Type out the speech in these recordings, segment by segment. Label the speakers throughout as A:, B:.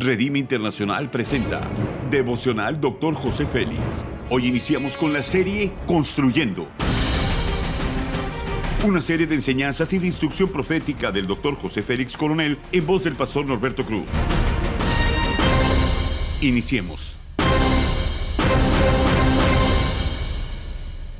A: Redime Internacional presenta Devocional Dr. José Félix. Hoy iniciamos con la serie Construyendo. Una serie de enseñanzas y de instrucción profética del Dr. José Félix Coronel en voz del pastor Norberto Cruz. Iniciemos.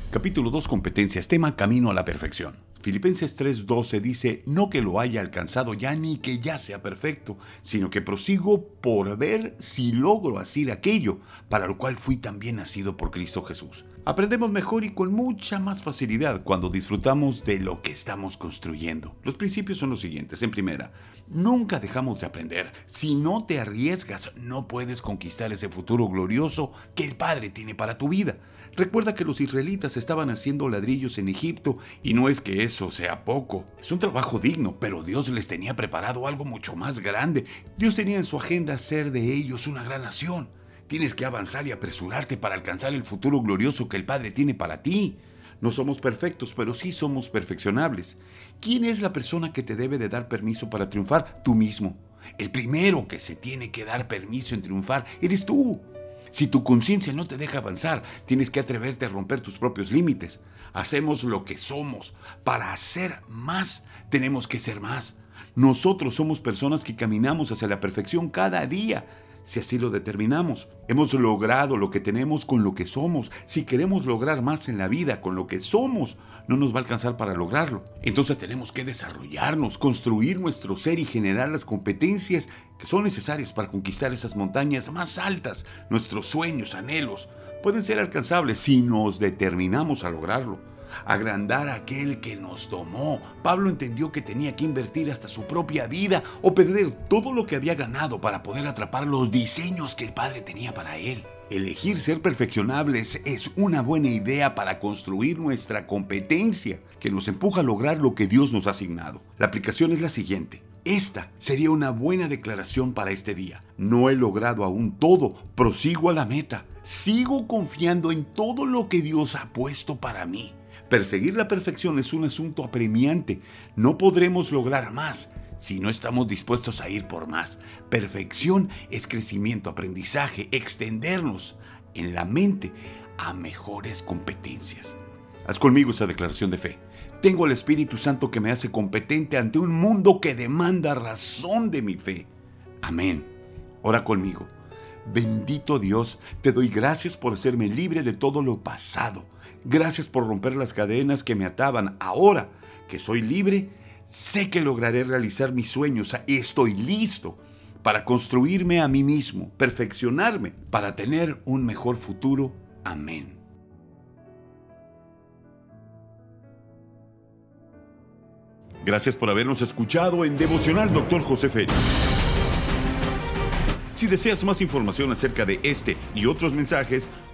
A: Capítulo 2 Competencias, tema Camino a la Perfección. Filipenses 3:12 dice, no que lo haya alcanzado ya ni que ya sea perfecto, sino que prosigo por ver si logro hacer aquello para lo cual fui también nacido por Cristo Jesús. Aprendemos mejor y con mucha más facilidad cuando disfrutamos de lo que estamos construyendo. Los principios son los siguientes. En primera, nunca dejamos de aprender. Si no te arriesgas, no puedes conquistar ese futuro glorioso que el Padre tiene para tu vida. Recuerda que los israelitas estaban haciendo ladrillos en Egipto y no es que eso sea poco. Es un trabajo digno, pero Dios les tenía preparado algo mucho más grande. Dios tenía en su agenda hacer de ellos una gran nación. Tienes que avanzar y apresurarte para alcanzar el futuro glorioso que el Padre tiene para ti. No somos perfectos, pero sí somos perfeccionables. ¿Quién es la persona que te debe de dar permiso para triunfar? Tú mismo. El primero que se tiene que dar permiso en triunfar eres tú. Si tu conciencia no te deja avanzar, tienes que atreverte a romper tus propios límites. Hacemos lo que somos. Para hacer más, tenemos que ser más. Nosotros somos personas que caminamos hacia la perfección cada día si así lo determinamos. Hemos logrado lo que tenemos con lo que somos. Si queremos lograr más en la vida con lo que somos, no nos va a alcanzar para lograrlo. Entonces tenemos que desarrollarnos, construir nuestro ser y generar las competencias que son necesarias para conquistar esas montañas más altas. Nuestros sueños, anhelos, pueden ser alcanzables si nos determinamos a lograrlo agrandar a aquel que nos tomó. Pablo entendió que tenía que invertir hasta su propia vida o perder todo lo que había ganado para poder atrapar los diseños que el Padre tenía para él. Elegir ser perfeccionables es una buena idea para construir nuestra competencia que nos empuja a lograr lo que Dios nos ha asignado. La aplicación es la siguiente. Esta sería una buena declaración para este día. No he logrado aún todo, prosigo a la meta. Sigo confiando en todo lo que Dios ha puesto para mí. Perseguir la perfección es un asunto apremiante. No podremos lograr más si no estamos dispuestos a ir por más. Perfección es crecimiento, aprendizaje, extendernos en la mente a mejores competencias. Haz conmigo esa declaración de fe. Tengo el Espíritu Santo que me hace competente ante un mundo que demanda razón de mi fe. Amén. Ora conmigo. Bendito Dios, te doy gracias por hacerme libre de todo lo pasado. Gracias por romper las cadenas que me ataban. Ahora que soy libre, sé que lograré realizar mis sueños estoy listo para construirme a mí mismo, perfeccionarme, para tener un mejor futuro. Amén. Gracias por habernos escuchado en Devocional Dr. José Félix. Si deseas más información acerca de este y otros mensajes,